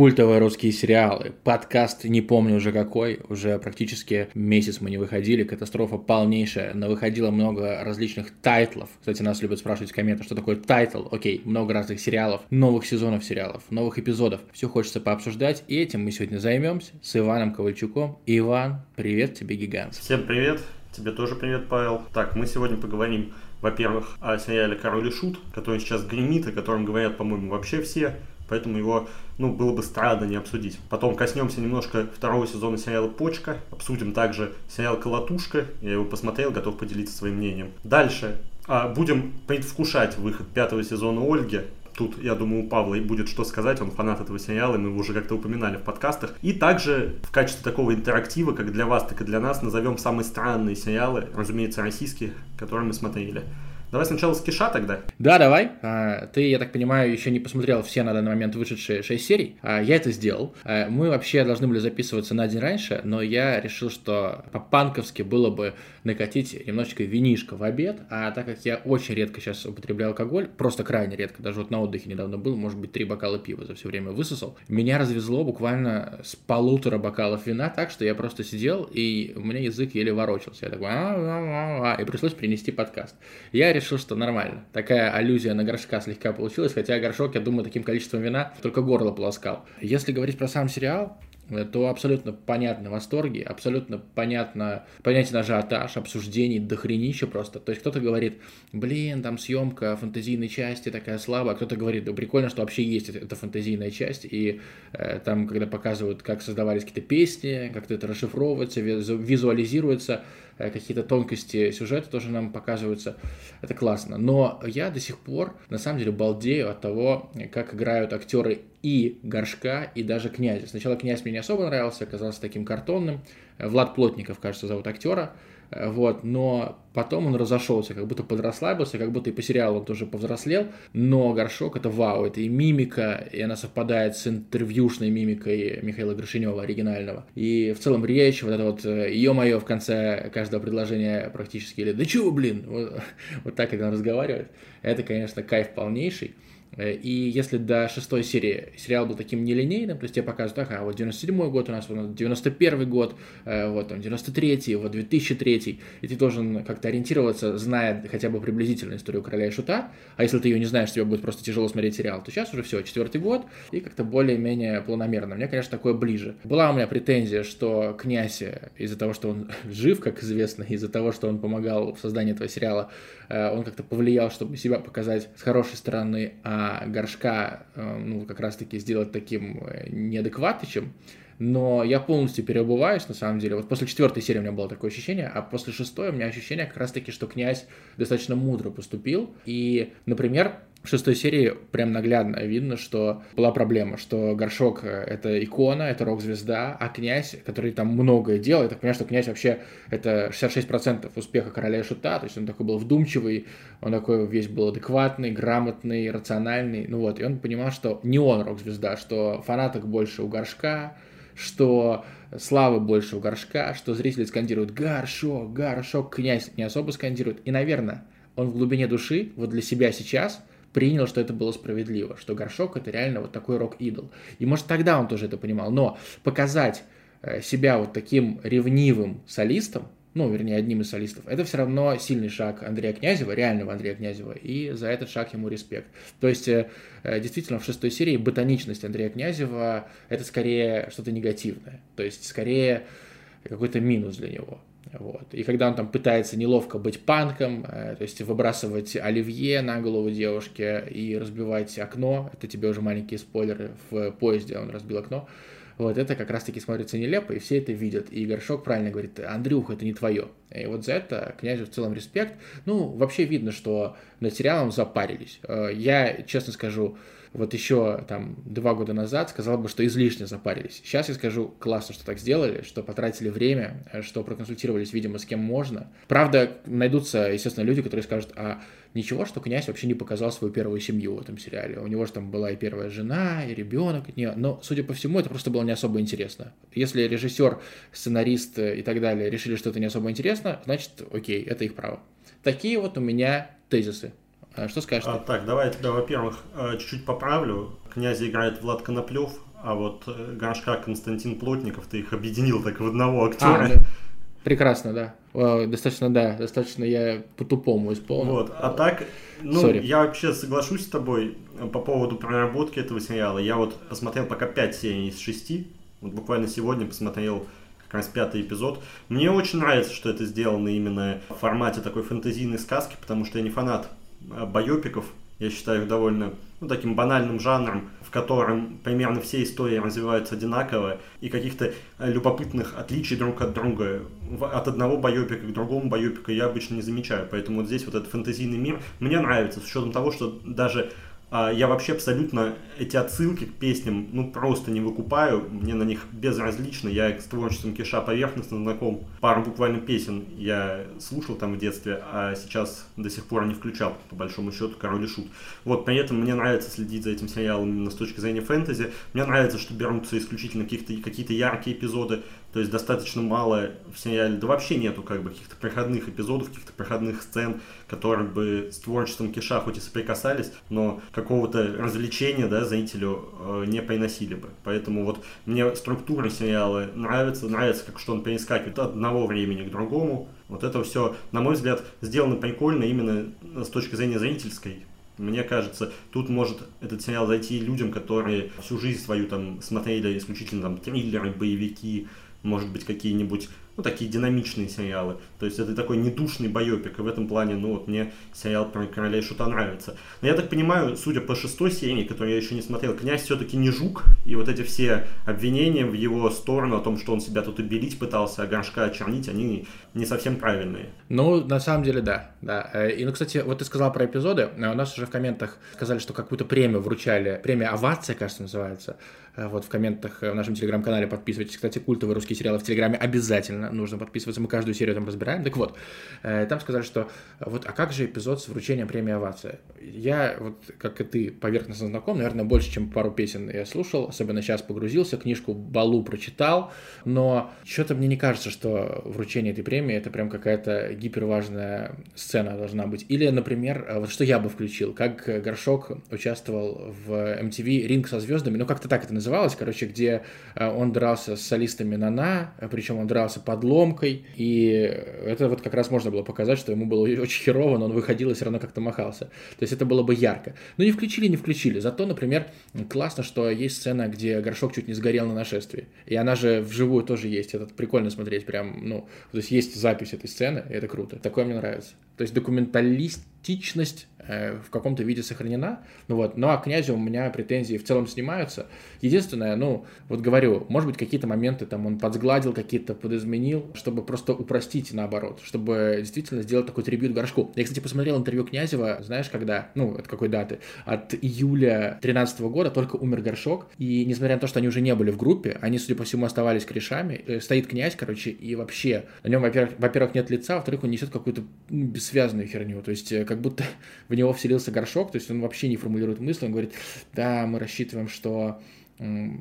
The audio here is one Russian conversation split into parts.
Культовые русские сериалы. Подкаст не помню уже какой. Уже практически месяц мы не выходили. Катастрофа полнейшая. Но выходило много различных тайтлов. Кстати, нас любят спрашивать в комментах, что такое тайтл. Окей, много разных сериалов, новых сезонов сериалов, новых эпизодов. Все хочется пообсуждать. И этим мы сегодня займемся с Иваном Ковальчуком. Иван, привет тебе, гигант. Всем привет. Тебе тоже привет, Павел. Так, мы сегодня поговорим во-первых, о сериале «Король и Шут», который сейчас гремит, о котором говорят, по-моему, вообще все поэтому его, ну, было бы странно не обсудить. Потом коснемся немножко второго сезона сериала «Почка», обсудим также сериал «Колотушка», я его посмотрел, готов поделиться своим мнением. Дальше а, будем предвкушать выход пятого сезона «Ольги», Тут, я думаю, у Павла и будет что сказать, он фанат этого сериала, мы его уже как-то упоминали в подкастах. И также в качестве такого интерактива, как для вас, так и для нас, назовем самые странные сериалы, разумеется, российские, которые мы смотрели. Давай сначала с Киша тогда. Да, давай. А, ты, я так понимаю, еще не посмотрел все на данный момент вышедшие 6 серий. А, я это сделал. А, мы вообще должны были записываться на день раньше, но я решил, что по-панковски было бы накатить немножечко винишко в обед, а так как я очень редко сейчас употребляю алкоголь, просто крайне редко, даже вот на отдыхе недавно был, может быть, три бокала пива за все время высосал, меня развезло буквально с полутора бокалов вина так, что я просто сидел, и у меня язык еле ворочался. Я такой, и пришлось принести подкаст. Я решил, что нормально. Такая аллюзия на горшка слегка получилась, хотя горшок, я думаю, таким количеством вина только горло полоскал. Если говорить про сам сериал, то абсолютно понятны восторги, абсолютно понятно, понятен ажиотаж, обсуждений, дохренища просто. То есть кто-то говорит, блин, там съемка фантазийной части такая слабая, а кто-то говорит, да прикольно, что вообще есть эта фантазийная часть, и э, там, когда показывают, как создавались какие-то песни, как это расшифровывается, визуализируется, Э, какие-то тонкости сюжета тоже нам показываются. Это классно. Но я до сих пор, на самом деле, балдею от того, как играют актеры и Горшка, и даже Князя. Сначала Князь мне не особо нравился, оказался таким картонным. Влад Плотников, кажется, зовут актера. Э, вот, но потом он разошелся, как будто подрасслабился, как будто и по сериалу он тоже повзрослел, но Горшок это вау, это и мимика, и она совпадает с интервьюшной мимикой Михаила Гришинева оригинального, и в целом речь, вот это вот э, ё-моё в конце каждого предложения практически, или да чего, блин, вот, вот так, когда он разговаривает, это, конечно, кайф полнейший, и если до шестой серии сериал был таким нелинейным, то есть тебе показывают, ага, вот 97 год у нас, вот 91 год, э, вот там 93 вот 2003 и ты должен как-то ориентироваться, зная хотя бы приблизительную историю Короля и Шута, а если ты ее не знаешь, тебе будет просто тяжело смотреть сериал, то сейчас уже все, четвертый год, и как-то более-менее планомерно. Мне, конечно, такое ближе. Была у меня претензия, что князь из-за того, что он жив, как известно, из-за того, что он помогал в создании этого сериала, э, он как-то повлиял, чтобы себя показать с хорошей стороны, а горшка, э, ну, как раз-таки сделать таким э, неадекватычем, но я полностью переобуваюсь, на самом деле. Вот после четвертой серии у меня было такое ощущение, а после шестой у меня ощущение как раз-таки, что князь достаточно мудро поступил. И, например, в шестой серии прям наглядно видно, что была проблема, что Горшок — это икона, это рок-звезда, а князь, который там многое делал, я так понимаю, что князь вообще это 66% успеха короля шута, то есть он такой был вдумчивый, он такой весь был адекватный, грамотный, рациональный, ну вот, и он понимал, что не он рок-звезда, что фанаток больше у Горшка, что славы больше у Горшка, что зрители скандируют «Горшок, Горшок», князь не особо скандирует, и, наверное, он в глубине души, вот для себя сейчас — принял, что это было справедливо, что Горшок это реально вот такой рок-идол. И может тогда он тоже это понимал, но показать э, себя вот таким ревнивым солистом, ну, вернее, одним из солистов, это все равно сильный шаг Андрея Князева, реального Андрея Князева, и за этот шаг ему респект. То есть, э, э, действительно, в шестой серии ботаничность Андрея Князева – это скорее что-то негативное, то есть, скорее какой-то минус для него. Вот. И когда он там пытается неловко быть панком, э, то есть выбрасывать оливье на голову девушки и разбивать окно, это тебе уже маленькие спойлеры, в поезде он разбил окно, вот это как раз-таки смотрится нелепо, и все это видят. И Горшок правильно говорит, Андрюх, это не твое. И вот за это князю в целом респект. Ну, вообще видно, что над сериалом запарились. Э, я, честно скажу, вот еще там два года назад сказал бы, что излишне запарились. Сейчас я скажу, классно, что так сделали, что потратили время, э, что проконсультировались, видимо, с кем можно. Правда, найдутся, естественно, люди, которые скажут, а ничего, что князь вообще не показал свою первую семью в этом сериале. У него же там была и первая жена, и ребенок, не, но, судя по всему, это просто было не особо интересно. Если режиссер, сценарист и так далее решили, что это не особо интересно, значит, окей, это их право. Такие вот у меня тезисы. А что скажешь? А, так, давай я тебя, во-первых, э, чуть-чуть поправлю. Князя играет Влад Коноплев, а вот э, Горшка Константин Плотников, ты их объединил так в одного актера. А, да. Прекрасно, да. Достаточно, да, достаточно я по-тупому исполнил. Вот, а так, ну, Sorry. я вообще соглашусь с тобой по поводу проработки этого сериала. Я вот посмотрел пока 5 серий из 6, вот буквально сегодня посмотрел как раз пятый эпизод. Мне очень нравится, что это сделано именно в формате такой фэнтезийной сказки, потому что я не фанат а, байопиков, я считаю их довольно ну, таким банальным жанром, в котором примерно все истории развиваются одинаково, и каких-то э, любопытных отличий друг от друга от одного байопика к другому байопику я обычно не замечаю. Поэтому вот здесь вот этот фэнтезийный мир мне нравится, с учетом того, что даже я вообще абсолютно эти отсылки к песням, ну, просто не выкупаю. Мне на них безразлично. Я с творчеством Киша поверхностно знаком. Пару буквально песен я слушал там в детстве, а сейчас до сих пор не включал, по большому счету, Король и Шут. Вот, при этом мне нравится следить за этим сериалом именно с точки зрения фэнтези. Мне нравится, что берутся исключительно какие-то какие яркие эпизоды, то есть достаточно мало в сериале, да вообще нету как бы каких-то проходных эпизодов, каких-то проходных сцен, которые бы с творчеством Киша хоть и соприкасались, но какого-то развлечения, да, зрителю э, не приносили бы. Поэтому вот мне структура сериала нравится, нравится, как что он перескакивает от одного времени к другому. Вот это все, на мой взгляд, сделано прикольно именно с точки зрения зрительской. Мне кажется, тут может этот сериал зайти людям, которые всю жизнь свою там смотрели исключительно там триллеры, боевики, может быть, какие-нибудь ну, такие динамичные сериалы. То есть это такой недушный байопик, и в этом плане, ну, вот мне сериал про Короля и Шута нравится. Но я так понимаю, судя по шестой серии, которую я еще не смотрел, князь все-таки не жук, и вот эти все обвинения в его сторону о том, что он себя тут убелить пытался, а горшка очернить, они не совсем правильные. Ну, на самом деле, да, да. Э, и, ну, кстати, вот ты сказал про эпизоды, у нас уже в комментах сказали, что какую-то премию вручали, премия «Овация», кажется, называется, Э, вот в комментах э, в нашем телеграм-канале подписывайтесь. Кстати, культовые русские сериалы в телеграме обязательно нужно подписываться. Мы каждую серию там разбираем. Так вот, э, там сказали, что вот, а как же эпизод с вручением премии «Овация»? Я, вот, как и ты, поверхностно знаком, наверное, больше, чем пару песен я слушал, особенно сейчас погрузился, книжку Балу прочитал, но что-то мне не кажется, что вручение этой премии это прям какая-то гиперважная сцена должна быть. Или, например, вот что я бы включил, как Горшок участвовал в MTV «Ринг со звездами», ну как-то так это называлось, короче, где э, он дрался с солистами Нана, причем он дрался под ломкой, и это вот как раз можно было показать, что ему было очень херово, но он выходил и все равно как-то махался. То есть это было бы ярко. Но не включили, не включили. Зато, например, классно, что есть сцена, где горшок чуть не сгорел на нашествии. И она же вживую тоже есть. Это прикольно смотреть прям, ну, то есть есть запись этой сцены, и это круто. Такое мне нравится. То есть документалистичность Э, в каком-то виде сохранена. Ну вот, ну а князю у меня претензии в целом снимаются. Единственное, ну, вот говорю, может быть, какие-то моменты там он подсгладил, какие-то подизменил, чтобы просто упростить наоборот, чтобы действительно сделать такой трибют горшку. Я, кстати, посмотрел интервью Князева, знаешь, когда, ну, от какой даты? От июля 13 года только умер горшок, и несмотря на то, что они уже не были в группе, они, судя по всему, оставались корешами. Э, стоит князь, короче, и вообще на нем, во-первых, во-первых, нет лица, во-вторых, он несет какую-то ну, бессвязную херню, то есть э, как будто в него вселился горшок, то есть он вообще не формулирует мысли, он говорит, да, мы рассчитываем, что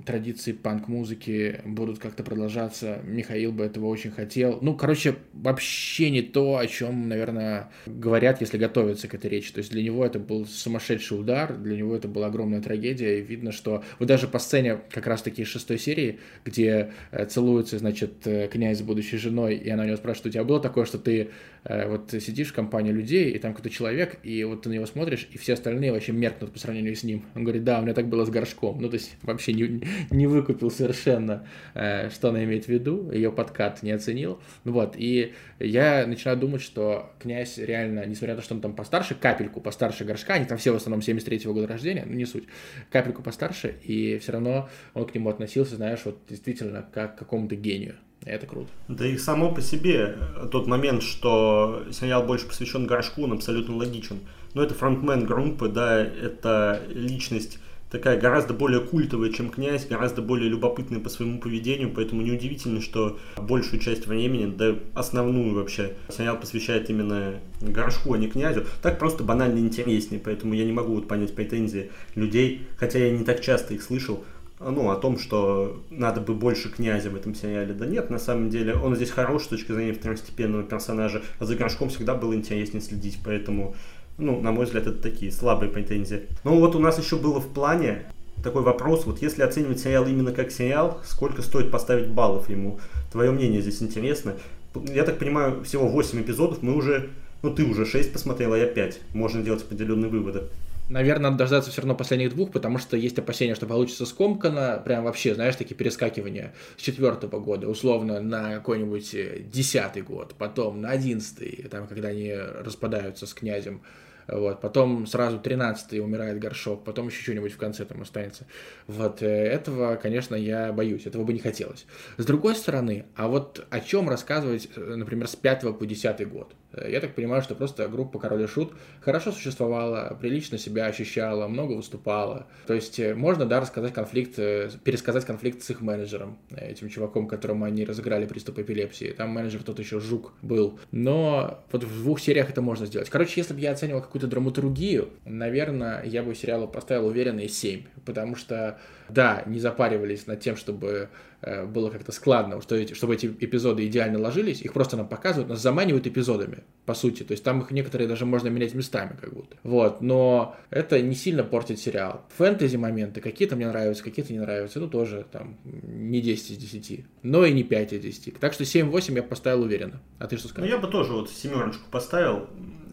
традиции панк-музыки будут как-то продолжаться. Михаил бы этого очень хотел. Ну, короче, вообще не то, о чем, наверное, говорят, если готовятся к этой речи. То есть для него это был сумасшедший удар, для него это была огромная трагедия. И видно, что вот даже по сцене как раз-таки шестой серии, где э, целуется, значит, э, князь с будущей женой, и она у него спрашивает, у тебя было такое, что ты вот сидишь в компании людей, и там какой-то человек, и вот ты на него смотришь, и все остальные вообще меркнут по сравнению с ним. Он говорит, да, у меня так было с горшком. Ну, то есть вообще не, не выкупил совершенно, э, что она имеет в виду, ее подкат не оценил. Вот, и я начинаю думать, что князь реально, несмотря на то, что он там постарше, капельку постарше горшка, они там все в основном 73-го года рождения, ну не суть, капельку постарше, и все равно он к нему относился, знаешь, вот действительно как к какому-то гению. Это круто. Да и само по себе тот момент, что сериал больше посвящен горшку, он абсолютно логичен. Но это фронтмен группы, да, это личность такая гораздо более культовая, чем князь, гораздо более любопытная по своему поведению, поэтому неудивительно, что большую часть времени, да основную вообще, сериал посвящает именно горшку, а не князю. Так просто банально интереснее, поэтому я не могу вот понять претензии людей, хотя я не так часто их слышал, ну, о том, что надо бы больше князя в этом сериале. Да нет, на самом деле, он здесь хорош с точки зрения второстепенного персонажа, а за горшком всегда было интереснее следить, поэтому ну, на мой взгляд, это такие слабые претензии. Ну, вот у нас еще было в плане такой вопрос, вот если оценивать сериал именно как сериал, сколько стоит поставить баллов ему? Твое мнение здесь интересно. Я так понимаю, всего 8 эпизодов, мы уже, ну ты уже 6 посмотрел, а я 5. Можно делать определенные выводы. Наверное, надо дождаться все равно последних двух, потому что есть опасения, что получится скомкано, прям вообще, знаешь, такие перескакивания с четвертого года, условно, на какой-нибудь э, десятый год, потом на одиннадцатый, там, когда они распадаются с князем, вот, потом сразу 13-й умирает горшок, потом еще что-нибудь в конце там останется. Вот э, этого, конечно, я боюсь, этого бы не хотелось. С другой стороны, а вот о чем рассказывать, э, например, с 5 по 10 год? Э, я так понимаю, что просто группа Король и Шут хорошо существовала, прилично себя ощущала, много выступала. То есть можно, да, рассказать конфликт, пересказать конфликт с их менеджером, этим чуваком, которому они разыграли приступ эпилепсии. Там менеджер тот еще жук был. Но вот в двух сериях это можно сделать. Короче, если бы я оценивал какую-то драматургию, наверное, я бы сериалу поставил уверенные 7, потому что, да, не запаривались над тем, чтобы э, было как-то складно, что эти, чтобы эти эпизоды идеально ложились, их просто нам показывают, нас заманивают эпизодами, по сути, то есть там их некоторые даже можно менять местами как будто. Вот, но это не сильно портит сериал. Фэнтези моменты какие-то мне нравятся, какие-то не нравятся, ну тоже там не 10 из 10, но и не 5 из 10. Так что 7-8 я поставил уверенно. А ты что скажешь? Ну я бы тоже вот семерочку поставил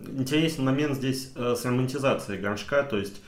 интересен момент здесь э, с романтизацией горшка, то есть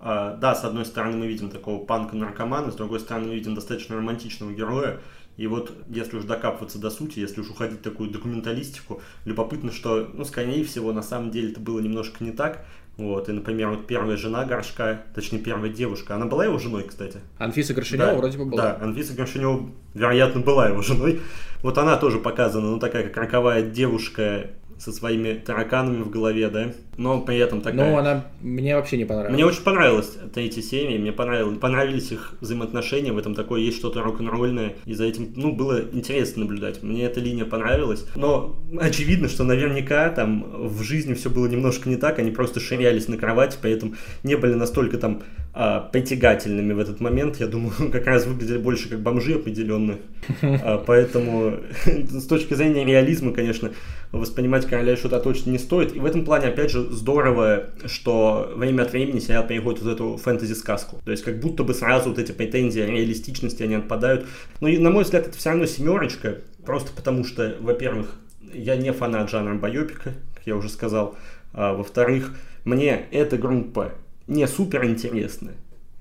да, с одной стороны мы видим такого панка-наркомана, с другой стороны мы видим достаточно романтичного героя, и вот если уж докапываться до сути, если уж уходить в такую документалистику, любопытно, что, ну, скорее всего, на самом деле это было немножко не так. Вот, и, например, вот первая жена Горшка, точнее, первая девушка, она была его женой, кстати? Анфиса Горшинева да, вроде бы была. Да, Анфиса Горшинева, вероятно, была его женой. Вот она тоже показана, ну, такая как роковая девушка, со своими тараканами в голове, да, но при этом такая... Ну, она мне вообще не понравилась. Мне очень понравилась третья серия, мне понравилось, понравились их взаимоотношения, в этом такое есть что-то рок-н-ролльное, и за этим, ну, было интересно наблюдать. Мне эта линия понравилась, но очевидно, что наверняка там в жизни все было немножко не так, они просто ширялись на кровати, поэтому не были настолько там а, притягательными в этот момент, я думаю, как раз выглядели больше как бомжи определенно, а, поэтому с точки зрения реализма, конечно, воспринимать короля шута точно не стоит. И в этом плане, опять же, здорово, что время от времени сериал переходит в эту фэнтези-сказку. То есть как будто бы сразу вот эти претензии реалистичности, они отпадают. Но, и, на мой взгляд, это все равно семерочка, просто потому что, во-первых, я не фанат жанра байопика, как я уже сказал. А, во-вторых, мне эта группа не супер интересна.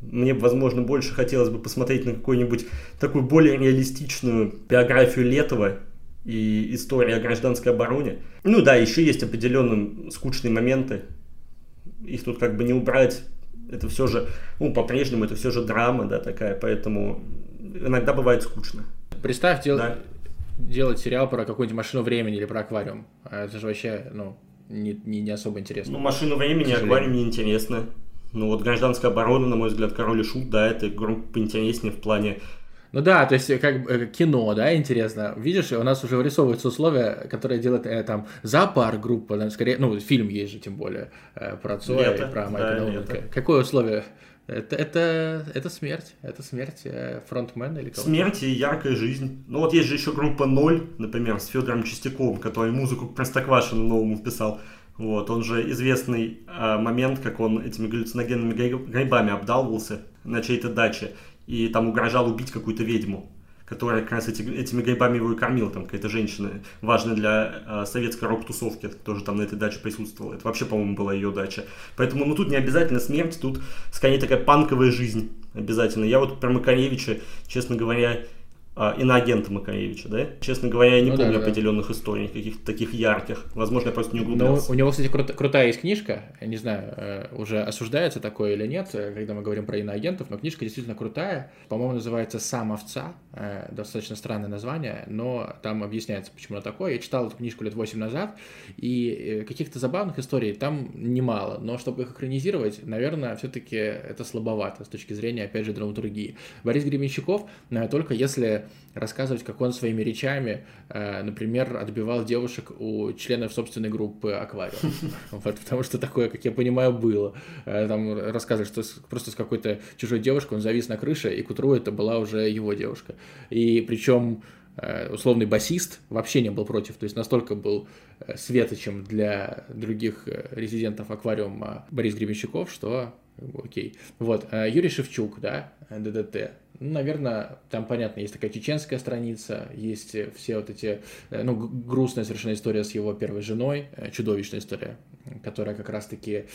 Мне, возможно, больше хотелось бы посмотреть на какую-нибудь такую более реалистичную биографию Летова, и история о гражданской обороне. Ну да, еще есть определенные скучные моменты. Их тут как бы не убрать. Это все же, ну, по-прежнему это все же драма, да, такая, поэтому иногда бывает скучно. Представь, дел... да. делать сериал про какую-нибудь машину времени или про аквариум. А это же вообще, ну, не, не, не особо интересно. Ну, машину времени, аквариум не интересно. Ну вот гражданская оборона, на мой взгляд, Король и Шут, да, это группа интереснее в плане ну да, то есть как э, кино, да, интересно. Видишь, у нас уже вырисовываются условия, которые делают э, там зоопарк группа, да, скорее, ну фильм есть же тем более э, про Цоя и про Майка да, Науменко. Какое условие? Это, это, это смерть. Это смерть э, фронтмена или кого-то. Смерть и яркая жизнь. Ну вот есть же еще группа Ноль, например, с Федором Чистяковым, который музыку к Простоквашину новому вписал. Вот, он же известный э, момент, как он этими галлюциногенными грибами обдалывался на чьей-то даче и там угрожал убить какую-то ведьму, которая как раз эти, этими грибами его и кормила, там какая-то женщина, важная для э, советской рок-тусовки, тоже там на этой даче присутствовала. Это вообще, по-моему, была ее дача. Поэтому, ну, тут не обязательно смерть, тут скорее такая панковая жизнь обязательно. Я вот про Макаревича, честно говоря, а, иноагента Макаревича, да? Честно говоря, я не ну, помню да, да. определенных историй, каких-то таких ярких. Возможно, я просто не углублялся. Ну, у него, кстати, крут, крутая есть книжка. Я не знаю, э, уже осуждается такое или нет, э, когда мы говорим про иноагентов, но книжка действительно крутая. По-моему, называется «Сам овца». Э, достаточно странное название, но там объясняется, почему она такое. Я читал эту книжку лет 8 назад, и каких-то забавных историй там немало. Но чтобы их экранизировать, наверное, все-таки это слабовато с точки зрения, опять же, драматургии. Борис Гребенщиков только если рассказывать, как он своими речами, э, например, отбивал девушек у членов собственной группы «Аквариум». Вот, потому что такое, как я понимаю, было. Э, там рассказывали, что просто с какой-то чужой девушкой он завис на крыше, и к утру это была уже его девушка. И причем э, условный басист вообще не был против, то есть настолько был светочем для других резидентов аквариума Борис Гребенщиков, что окей. Вот, Юрий Шевчук, да, ДДТ. Ну, наверное, там, понятно, есть такая чеченская страница, есть все вот эти, э, ну, грустная совершенно история с его первой женой, э, чудовищная история, которая как раз-таки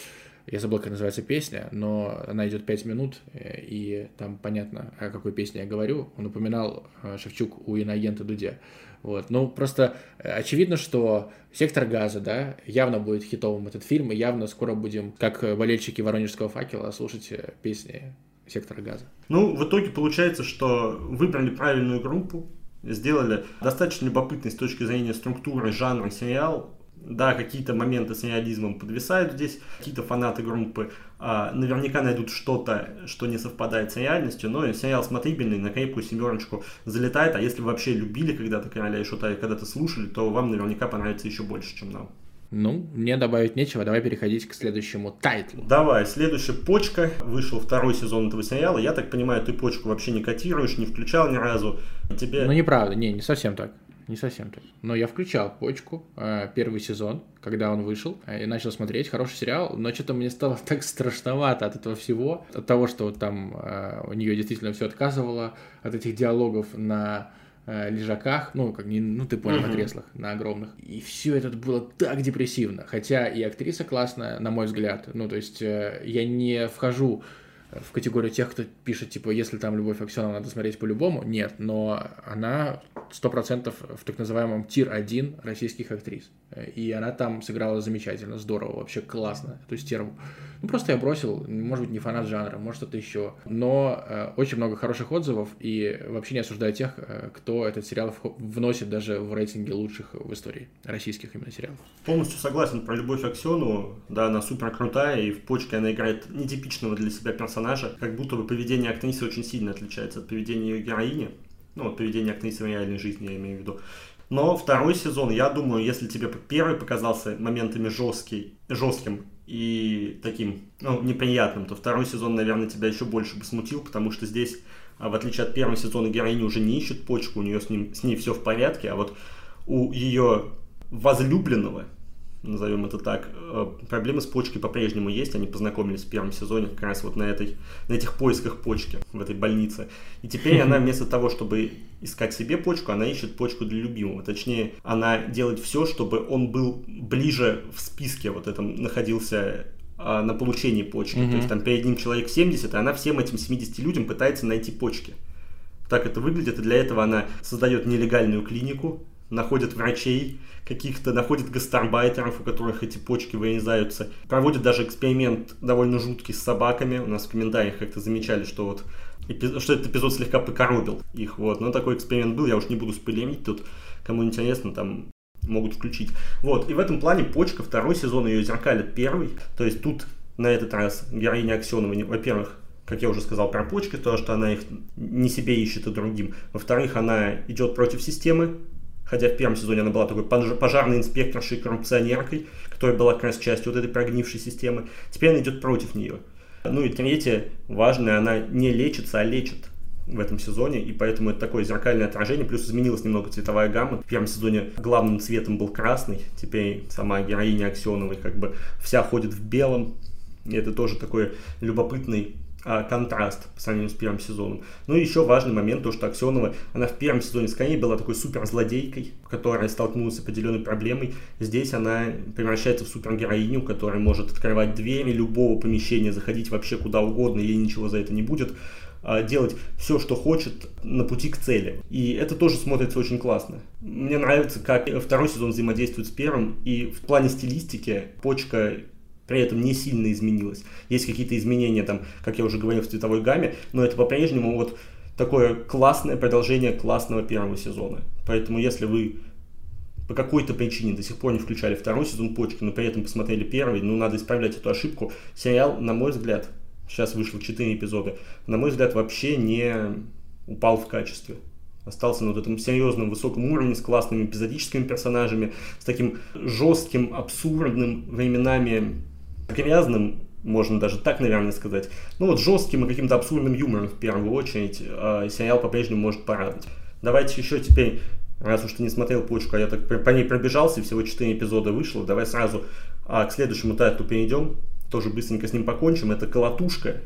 я забыл, как называется песня, но она идет 5 минут, и там понятно, о какой песне я говорю. Он упоминал Шевчук у иноагента Дудя. Вот. Ну, просто очевидно, что «Сектор газа», да, явно будет хитовым этот фильм, и явно скоро будем, как болельщики «Воронежского факела», слушать песни сектора газа. Ну, в итоге получается, что выбрали правильную группу, сделали достаточно любопытный с точки зрения структуры жанра сериал. Да, какие-то моменты с реализмом подвисают здесь, какие-то фанаты группы а, наверняка найдут что-то, что не совпадает с реальностью, но сериал смотрибельный, на крепкую семерочку залетает, а если вы вообще любили когда-то Короля и Шута и когда-то слушали, то вам наверняка понравится еще больше, чем нам. Ну, мне добавить нечего, давай переходить к следующему тайтлу. Давай, следующая почка. Вышел второй сезон этого сериала. Я так понимаю, ты почку вообще не котируешь, не включал ни разу. Тебе... Ну, неправда, не, не совсем так. Не совсем так. Но я включал почку э, первый сезон, когда он вышел, э, и начал смотреть. Хороший сериал, но что-то мне стало так страшновато от этого всего. От того, что вот там э, у нее действительно все отказывало, от этих диалогов на лежаках, ну, как не, ну, ты понял, uh-huh. на креслах, на огромных. И все это было так депрессивно. Хотя и актриса классная, на мой взгляд. Ну, то есть э, я не вхожу в категорию тех, кто пишет, типа, если там Любовь Аксенова надо смотреть по-любому. Нет, но она 100% в так называемом тир-1 российских актрис. И она там сыграла замечательно, здорово, вообще классно, эту стерву. Ну, просто я бросил, может быть, не фанат жанра, может, что-то еще. Но э, очень много хороших отзывов, и вообще не осуждаю тех, э, кто этот сериал вносит даже в рейтинге лучших в истории российских именно сериалов. Полностью согласен про Любовь Аксенову. Да, она супер крутая, и в почке она играет нетипичного для себя персонажа. Как будто бы поведение актрисы очень сильно отличается от поведения ее героини. Ну, от поведения актрисы в реальной жизни, я имею в виду. Но второй сезон, я думаю, если тебе первый показался моментами жесткий, жестким и таким, ну, неприятным, то второй сезон, наверное, тебя еще больше бы смутил, потому что здесь, а, в отличие от первого сезона, героиня уже не ищет почку, у нее с, ним, с ней все в порядке, а вот у ее возлюбленного, назовем это так. Э, проблемы с почкой по-прежнему есть. Они познакомились в первом сезоне как раз вот на, этой, на этих поисках почки в этой больнице. И теперь она вместо того, чтобы искать себе почку, она ищет почку для любимого. Точнее, она делает все, чтобы он был ближе в списке вот этом находился а, на получении почки. Mm-hmm. То есть там перед ним человек 70, и она всем этим 70 людям пытается найти почки. Так это выглядит, и для этого она создает нелегальную клинику, находит врачей каких-то, находит гастарбайтеров, у которых эти почки вырезаются. Проводит даже эксперимент довольно жуткий с собаками. У нас в комментариях как-то замечали, что вот что этот эпизод слегка покоробил их, вот. Но такой эксперимент был, я уж не буду спойлерить тут. Кому интересно, там могут включить. Вот, и в этом плане почка второй сезон ее зеркалит первый. То есть тут на этот раз героиня Аксенова, во-первых, как я уже сказал про почки, то, что она их не себе ищет, и другим. Во-вторых, она идет против системы, хотя в первом сезоне она была такой пожарной инспекторшей, коррупционеркой, которая была как раз частью вот этой прогнившей системы. Теперь она идет против нее. Ну и третье, важное, она не лечится, а лечит в этом сезоне, и поэтому это такое зеркальное отражение, плюс изменилась немного цветовая гамма. В первом сезоне главным цветом был красный, теперь сама героиня Аксеновой как бы вся ходит в белом, и это тоже такой любопытный контраст по сравнению с первым сезоном. Ну и еще важный момент, то, что Аксенова, она в первом сезоне скорее была такой суперзлодейкой, которая столкнулась с определенной проблемой. Здесь она превращается в супергероиню, которая может открывать двери любого помещения, заходить вообще куда угодно, ей ничего за это не будет а, делать все, что хочет на пути к цели. И это тоже смотрится очень классно. Мне нравится, как второй сезон взаимодействует с первым, и в плане стилистики почка при этом не сильно изменилось. Есть какие-то изменения, там, как я уже говорил, в цветовой гамме, но это по-прежнему вот такое классное продолжение классного первого сезона. Поэтому если вы по какой-то причине до сих пор не включали второй сезон почки, но при этом посмотрели первый, ну, надо исправлять эту ошибку. Сериал, на мой взгляд, сейчас вышло 4 эпизода, на мой взгляд, вообще не упал в качестве. Остался на вот этом серьезном высоком уровне с классными эпизодическими персонажами, с таким жестким, абсурдным временами грязным, можно даже так, наверное, сказать. Ну вот жестким и каким-то абсурдным юмором в первую очередь э, сериал по-прежнему может порадовать. Давайте еще теперь, раз уж ты не смотрел почку, а я так по ней пробежался, всего 4 эпизода вышло, давай сразу а, к следующему тайтлу перейдем. тоже быстренько с ним покончим, это «Колотушка»,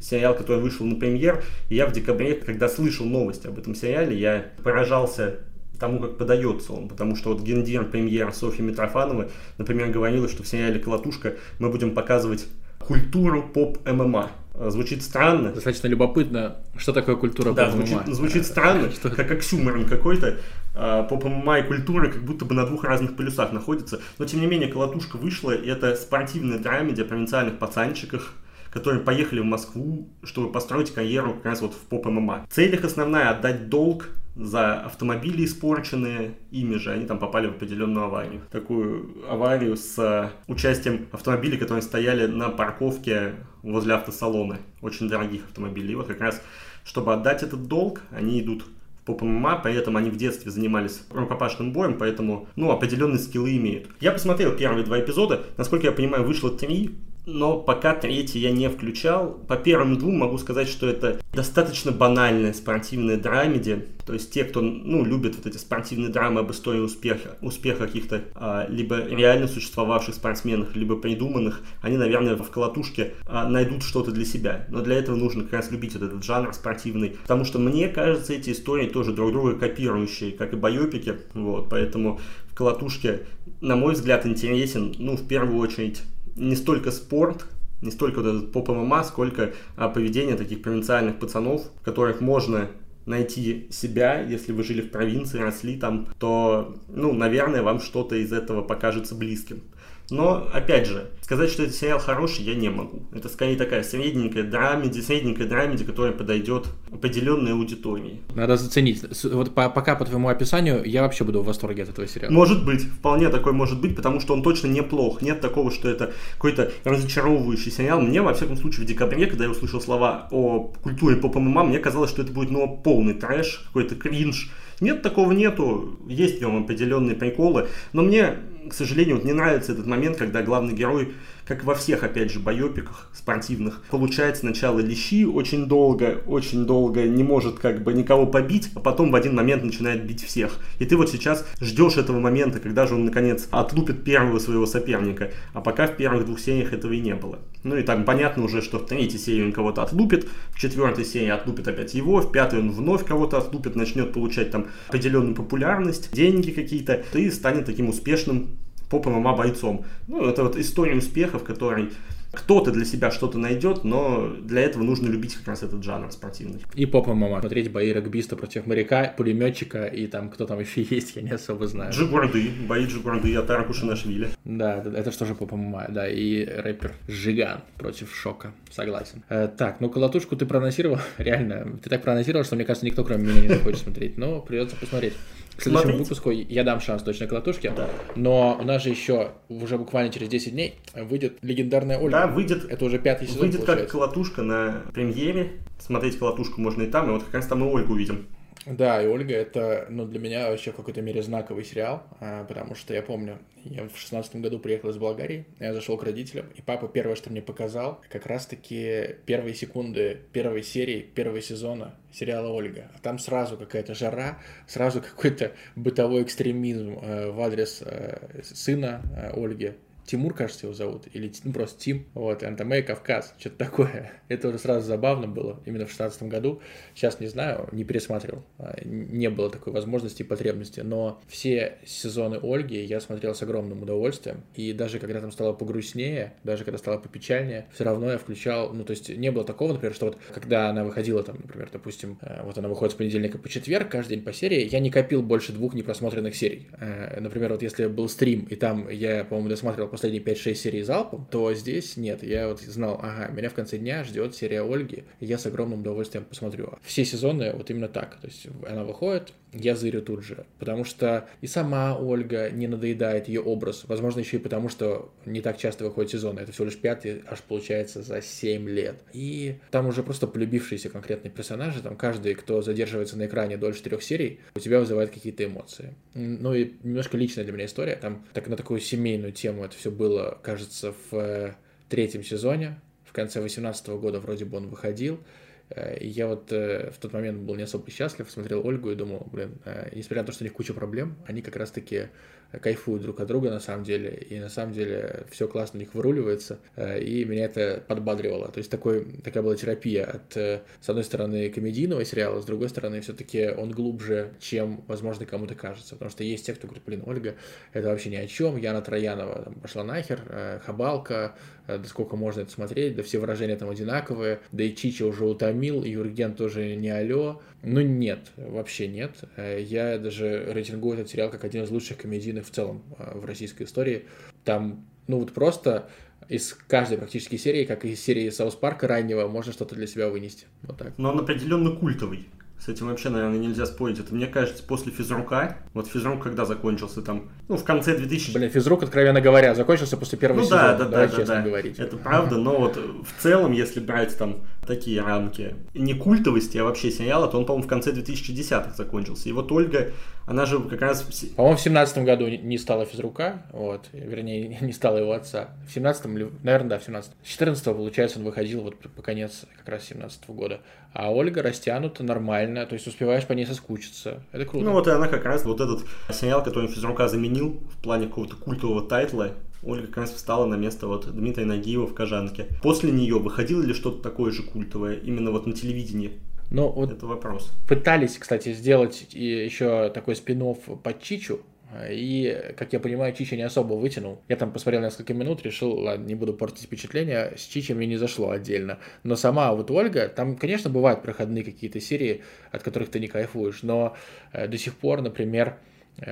сериал, который вышел на премьер. И я в декабре, когда слышал новость об этом сериале, я поражался тому, как подается он. Потому что вот гендир премьер Софьи Митрофановой, например, говорила, что в сериале «Колотушка» мы будем показывать культуру поп-ММА. Звучит странно. Достаточно любопытно, что такое культура да, поп-ММА. Звучит, звучит странно, что... как оксюморон какой-то. А, поп-ММА и культура как будто бы на двух разных полюсах находятся. Но, тем не менее, «Колотушка» вышла, и это спортивная драмеди о провинциальных пацанчиках, которые поехали в Москву, чтобы построить карьеру как раз вот в поп-ММА. Цель их основная – отдать долг за автомобили испорченные ими же, они там попали в определенную аварию. Такую аварию с участием автомобилей, которые стояли на парковке возле автосалона, очень дорогих автомобилей. И вот как раз, чтобы отдать этот долг, они идут в поп ММА, поэтому они в детстве занимались рукопашным боем, поэтому, ну, определенные скиллы имеют. Я посмотрел первые два эпизода, насколько я понимаю, вышло три, но пока третий я не включал. По первым двум могу сказать, что это достаточно банальная спортивная драмеди. То есть те, кто ну, любит вот эти спортивные драмы об истории успеха, успеха каких-то а, либо реально существовавших спортсменов, либо придуманных, они, наверное, в колотушке а, найдут что-то для себя. Но для этого нужно как раз любить вот этот жанр спортивный. Потому что мне кажется, эти истории тоже друг друга копирующие, как и байопики. Вот, поэтому в колотушке, на мой взгляд, интересен, ну, в первую очередь, не столько спорт, не столько вот этот поп ММА, сколько а, поведение таких провинциальных пацанов, в которых можно найти себя, если вы жили в провинции, росли там, то, ну, наверное, вам что-то из этого покажется близким. Но, опять же, сказать, что этот сериал хороший, я не могу. Это скорее такая средненькая драмеди, средненькая драмеди, которая подойдет определенной аудитории. Надо заценить. Вот по, пока по твоему описанию я вообще буду в восторге от этого сериала. Может быть, вполне такой может быть, потому что он точно неплох. Нет такого, что это какой-то разочаровывающий сериал. Мне, во всяком случае, в декабре, когда я услышал слова о культуре поп ММА, мне казалось, что это будет, ну, полный трэш, какой-то кринж. Нет, такого нету. Есть в нем определенные приколы. Но мне к сожалению, вот не нравится этот момент, когда главный герой как во всех, опять же, байопиках спортивных, получает сначала лещи очень долго, очень долго не может как бы никого побить, а потом в один момент начинает бить всех. И ты вот сейчас ждешь этого момента, когда же он наконец отлупит первого своего соперника, а пока в первых двух сериях этого и не было. Ну и там понятно уже, что в третьей серии он кого-то отлупит, в четвертой серии отлупит опять его, в пятой он вновь кого-то отлупит, начнет получать там определенную популярность, деньги какие-то, и станет таким успешным поп-ММА бойцом. Ну, это вот история успеха, в которой кто-то для себя что-то найдет, но для этого нужно любить как раз этот жанр спортивный. И поп ММА. Смотреть бои регбиста против моряка, пулеметчика и там кто там еще есть, я не особо знаю. Джигурды, бои Джигурды и Атара Кушинашвили. Да, это что же поп ММА, да, и рэпер Жиган против Шока, согласен. Э, так, ну колотушку ты проанонсировал, реально, ты так проанонсировал, что мне кажется, никто кроме меня не захочет смотреть, но придется посмотреть. К следующему Смотрите. выпуску я дам шанс точно колотушке, да. но у нас же еще уже буквально через 10 дней выйдет легендарная Ольга. Да, выйдет. Это уже пятый сезон, Выйдет получается. как колотушка на премьере. Смотреть колотушку можно и там, и вот как раз там мы Ольгу увидим. Да, и Ольга это, ну, для меня вообще в какой-то мере знаковый сериал, а, потому что я помню, я в шестнадцатом году приехал из Болгарии, я зашел к родителям, и папа первое, что мне показал, как раз-таки первые секунды первой серии, первого сезона сериала «Ольга». А там сразу какая-то жара, сразу какой-то бытовой экстремизм э, в адрес э, сына э, Ольги, Тимур, кажется, его зовут, или ну, просто Тим, вот, Антамей, Кавказ, что-то такое. Это уже сразу забавно было, именно в 2016 году. Сейчас не знаю, не пересматривал, а, не было такой возможности и потребности, но все сезоны Ольги я смотрел с огромным удовольствием, и даже когда там стало погрустнее, даже когда стало попечальнее, все равно я включал, ну, то есть не было такого, например, что вот когда она выходила там, например, допустим, э, вот она выходит с понедельника по четверг, каждый день по серии, я не копил больше двух непросмотренных серий. Э, например, вот если был стрим, и там я, по-моему, досматривал последние 5-6 серий залпом, то здесь нет. Я вот знал, ага, меня в конце дня ждет серия Ольги, я с огромным удовольствием посмотрю. Все сезоны вот именно так. То есть она выходит, я зырю тут же. Потому что и сама Ольга не надоедает ее образ. Возможно, еще и потому, что не так часто выходит сезон. Это всего лишь пятый, аж получается за 7 лет. И там уже просто полюбившиеся конкретные персонажи. Там каждый, кто задерживается на экране дольше трех серий, у тебя вызывает какие-то эмоции. Ну и немножко личная для меня история. Там так на такую семейную тему это все было, кажется, в э, третьем сезоне. В конце 2018 года вроде бы он выходил. Э, я вот э, в тот момент был не особо счастлив, смотрел Ольгу и думал, блин, несмотря на то, что у них куча проблем, они как раз-таки кайфуют друг от друга на самом деле, и на самом деле все классно у них выруливается, и меня это подбадривало. То есть такой, такая была терапия от, с одной стороны, комедийного сериала, с другой стороны, все-таки он глубже, чем, возможно, кому-то кажется. Потому что есть те, кто говорит, блин, Ольга, это вообще ни о чем, Яна Троянова там, пошла нахер, Хабалка, да сколько можно это смотреть, да все выражения там одинаковые, да и Чича уже утомил, и Юрген тоже не алё. Ну нет, вообще нет. Э, я даже рейтингую этот сериал как один из лучших комедийных в целом э, в российской истории. Там, ну вот просто из каждой практически серии, как и из серии Саус Парка раннего, можно что-то для себя вынести. Вот так. Но он определенно культовый. С этим вообще, наверное, нельзя спорить. Это, мне кажется, после физрука. Вот физрук когда закончился там? Ну, в конце 2000... Блин, физрук, откровенно говоря, закончился после первого ну, сезона. Да, да, Давай да, честно да. говорить. Это правда, но вот в целом, если брать там такие рамки не культовости, а вообще сериала, то он, по-моему, в конце 2010-х закончился. И вот Ольга, она же как раз... По-моему, в 17 году не стала физрука, вот, вернее, не стала его отца. В 17-м, наверное, да, в 17 14 получается, он выходил вот по конец как раз 17 -го года. А Ольга растянута нормально, то есть успеваешь по ней соскучиться. Это круто. Ну вот и она как раз вот этот сериал, который физрука заменил в плане какого-то культового тайтла, Ольга как раз встала на место вот Дмитрия Нагиева в «Кожанке». После нее выходило ли что-то такое же культовое именно вот на телевидении? Ну, вот это вопрос. Пытались, кстати, сделать еще такой спин под Чичу, и, как я понимаю, Чича не особо вытянул. Я там посмотрел несколько минут, решил, ладно, не буду портить впечатление, с Чичем мне не зашло отдельно. Но сама вот Ольга, там, конечно, бывают проходные какие-то серии, от которых ты не кайфуешь, но э, до сих пор, например,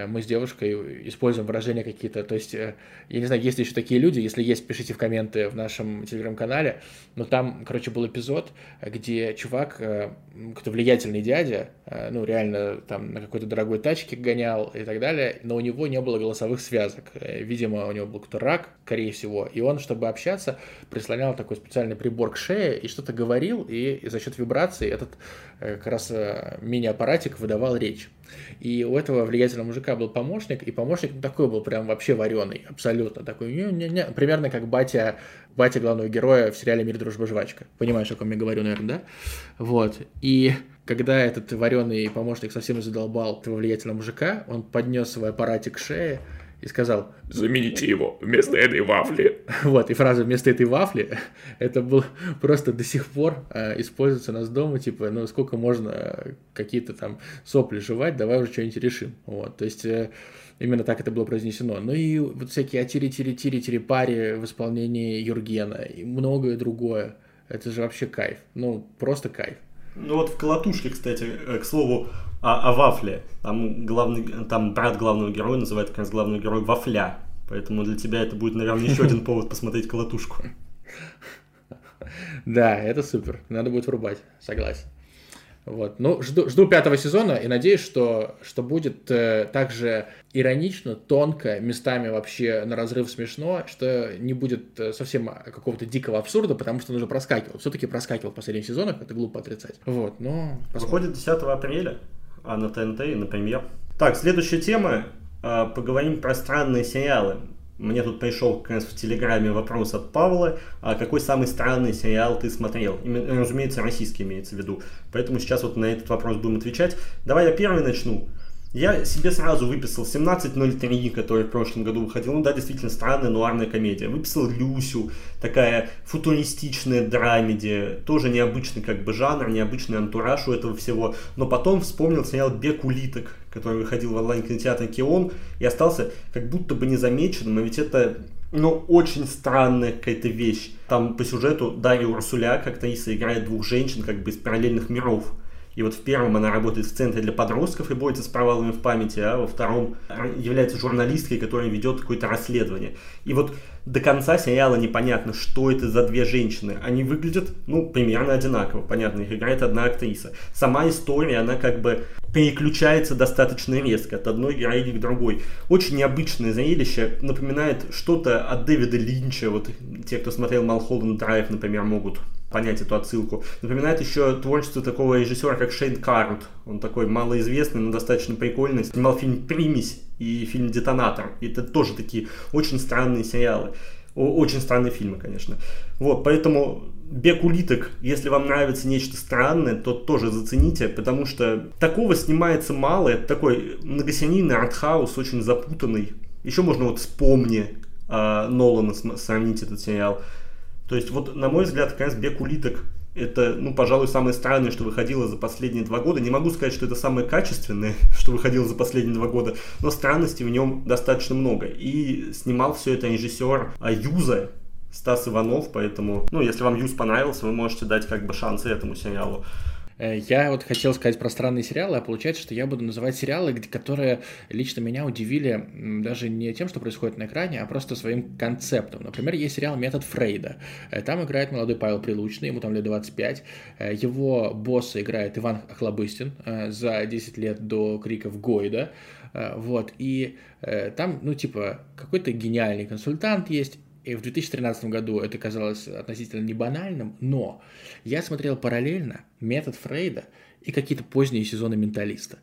мы с девушкой используем выражения какие-то, то есть, э, я не знаю, есть ли еще такие люди, если есть, пишите в комменты в нашем телеграм-канале, но там, короче, был эпизод, где чувак, э, кто влиятельный дядя, ну, реально там на какой-то дорогой тачке гонял и так далее, но у него не было голосовых связок, видимо, у него был какой-то рак, скорее всего, и он, чтобы общаться, прислонял такой специальный прибор к шее и что-то говорил, и за счет вибрации этот как раз мини-аппаратик выдавал речь. И у этого влиятельного мужика был помощник, и помощник такой был прям вообще вареный, абсолютно такой, не, не, не, примерно как батя, батя главного героя в сериале «Мир, дружба, жвачка». Понимаешь, о ком я говорю, наверное, да? Вот. И когда этот вареный помощник совсем задолбал этого влиятельного мужика, он поднес свой аппаратик к шее, и сказал «Замените его вместо этой вафли». Вот, и фраза «вместо этой вафли» это был просто до сих пор э, используется у нас дома, типа, ну, сколько можно какие-то там сопли жевать, давай уже что-нибудь решим. Вот, то есть... Э, Именно так это было произнесено. Ну и вот всякие атири-тири-тири-тири-пари в исполнении Юргена и многое другое. Это же вообще кайф. Ну, просто кайф. Ну вот в «Колотушке», кстати, э, к слову, о, о вафле. Там, главный, там брат главного героя называет как раз главного героя Вафля. Поэтому для тебя это будет, наверное, еще один повод посмотреть «Колотушку». Да, это супер. Надо будет врубать, согласен. Вот. Ну, жду, жду пятого сезона и надеюсь, что, что будет э, также иронично, тонко, местами вообще на разрыв смешно, что не будет э, совсем какого-то дикого абсурда, потому что он уже проскакивал. Все-таки проскакивал в последних сезонах, это глупо отрицать. Вот, но... Посмотрим. Выходит 10 апреля, а на ТНТ и например. Так, следующая тема. Э, поговорим про странные сериалы. Мне тут пришел как раз в Телеграме вопрос от Павла, а какой самый странный сериал ты смотрел? Именно, разумеется, российский имеется в виду. Поэтому сейчас вот на этот вопрос будем отвечать. Давай я первый начну. Я себе сразу выписал 17.03, который в прошлом году выходил. Ну да, действительно, странная нуарная комедия. Выписал Люсю, такая футуристичная драмеди. Тоже необычный как бы жанр, необычный антураж у этого всего. Но потом вспомнил сериал «Бег улиток», который выходил в онлайн-кинотеатре «Кион» и остался как будто бы незамеченным. А ведь это ну, очень странная какая-то вещь. Там по сюжету Дарья Урсуля, как Таиса, играет двух женщин как бы из параллельных миров. И вот в первом она работает в центре для подростков и борется с провалами в памяти, а во втором является журналисткой, которая ведет какое-то расследование. И вот до конца сериала непонятно, что это за две женщины. Они выглядят, ну, примерно одинаково. Понятно, их играет одна актриса. Сама история, она как бы переключается достаточно резко от одной героини к другой. Очень необычное зрелище, напоминает что-то от Дэвида Линча. Вот те, кто смотрел Малхолланд Драйв, например, могут понять эту отсылку. Напоминает еще творчество такого режиссера, как Шейн Карнт. Он такой малоизвестный, но достаточно прикольный. Снимал фильм «Примесь» и фильм «Детонатор». И это тоже такие очень странные сериалы. Очень странные фильмы, конечно. Вот, поэтому «Бег улиток», если вам нравится нечто странное, то тоже зацените, потому что такого снимается мало. Это такой многосерийный артхаус, очень запутанный. Еще можно вот вспомни э, Нолана сравнить этот сериал. То есть вот, на мой взгляд, как раз «Бег улиток» это, ну, пожалуй, самое странное, что выходило за последние два года. Не могу сказать, что это самое качественное, что выходило за последние два года, но странностей в нем достаточно много. И снимал все это режиссер Аюза, Стас Иванов, поэтому, ну, если вам Юз понравился, вы можете дать как бы шансы этому сериалу. Э, я вот хотел сказать про странные сериалы, а получается, что я буду называть сериалы, которые лично меня удивили даже не тем, что происходит на экране, а просто своим концептом. Например, есть сериал «Метод Фрейда». Э, там играет молодой Павел Прилучный, ему там лет 25. Э, его босса играет Иван Хлобыстин за 10 лет до криков Гойда. Вот, и там, ну, типа, какой-то гениальный консультант есть, и в 2013 году это казалось относительно не банальным, но я смотрел параллельно метод Фрейда и какие-то поздние сезоны менталиста.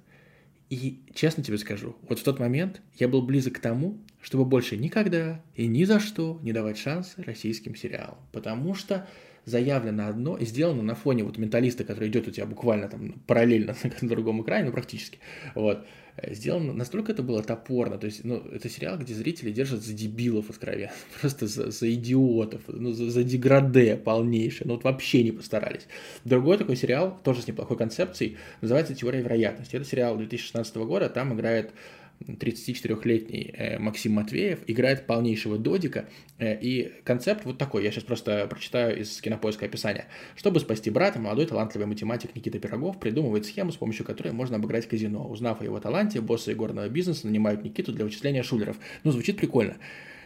И честно тебе скажу, вот в тот момент я был близок к тому, чтобы больше никогда и ни за что не давать шансы российским сериалам. Потому что заявлено одно и сделано на фоне вот менталиста, который идет у тебя буквально там параллельно на другом экране, ну практически. Вот. Э, сделано настолько это было топорно, то есть, ну, это сериал, где зрители держат за дебилов откровенно, просто за, за идиотов, ну, за, за деграде полнейшее, ну, вот вообще не постарались. Другой такой сериал, тоже с неплохой концепцией, называется «Теория вероятности». Это сериал 2016 года, там играет 34-летний э, Максим Матвеев играет полнейшего додика, э, и концепт вот такой, я сейчас просто прочитаю из кинопоиска описания. Чтобы спасти брата, молодой талантливый математик Никита Пирогов придумывает схему, с помощью которой можно обыграть казино. Узнав о его таланте, боссы игорного бизнеса нанимают Никиту для вычисления шулеров. Ну, звучит прикольно,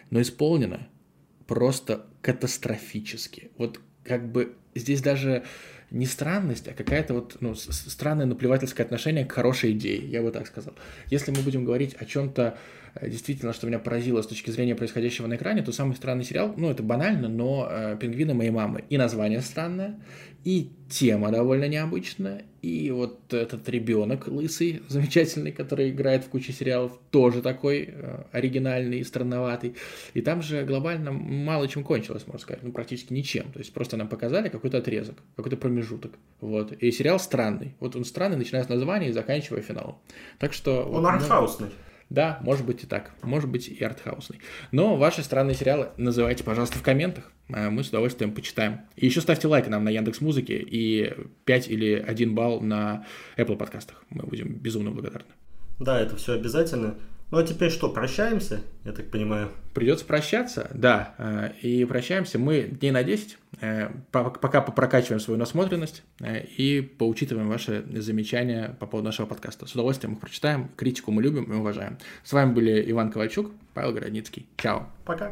но исполнено просто катастрофически. Вот как бы здесь даже не странность, а какая-то вот ну, странное наплевательское отношение к хорошей идее, я бы так сказал. Если мы будем говорить о чем-то действительно, что меня поразило с точки зрения происходящего на экране, то самый странный сериал, ну это банально, но э, «Пингвины моей мамы». И название странное, и тема довольно необычная, и вот этот ребенок лысый, замечательный, который играет в куче сериалов, тоже такой э, оригинальный и странноватый. И там же глобально мало чем кончилось, можно сказать, ну практически ничем. То есть просто нам показали какой-то отрезок, какой-то промежуток. Вот. И сериал странный. Вот он странный, начиная с названия и заканчивая финалом. Так что... Он вот. Ну, да, может быть и так, может быть и артхаусный. Но ваши странные сериалы называйте, пожалуйста, в комментах, а мы с удовольствием почитаем. И еще ставьте лайк нам на Яндекс Музыке и 5 или 1 балл на Apple подкастах. Мы будем безумно благодарны. Да, это все обязательно. Ну а теперь что, прощаемся, я так понимаю? Придется прощаться, да. Э, и прощаемся мы дней на 10, э, пока попрокачиваем свою насмотренность э, и поучитываем ваши замечания по поводу нашего подкаста. С удовольствием их прочитаем, критику мы любим и уважаем. С вами были Иван Ковальчук, Павел Городницкий. Чао. Пока.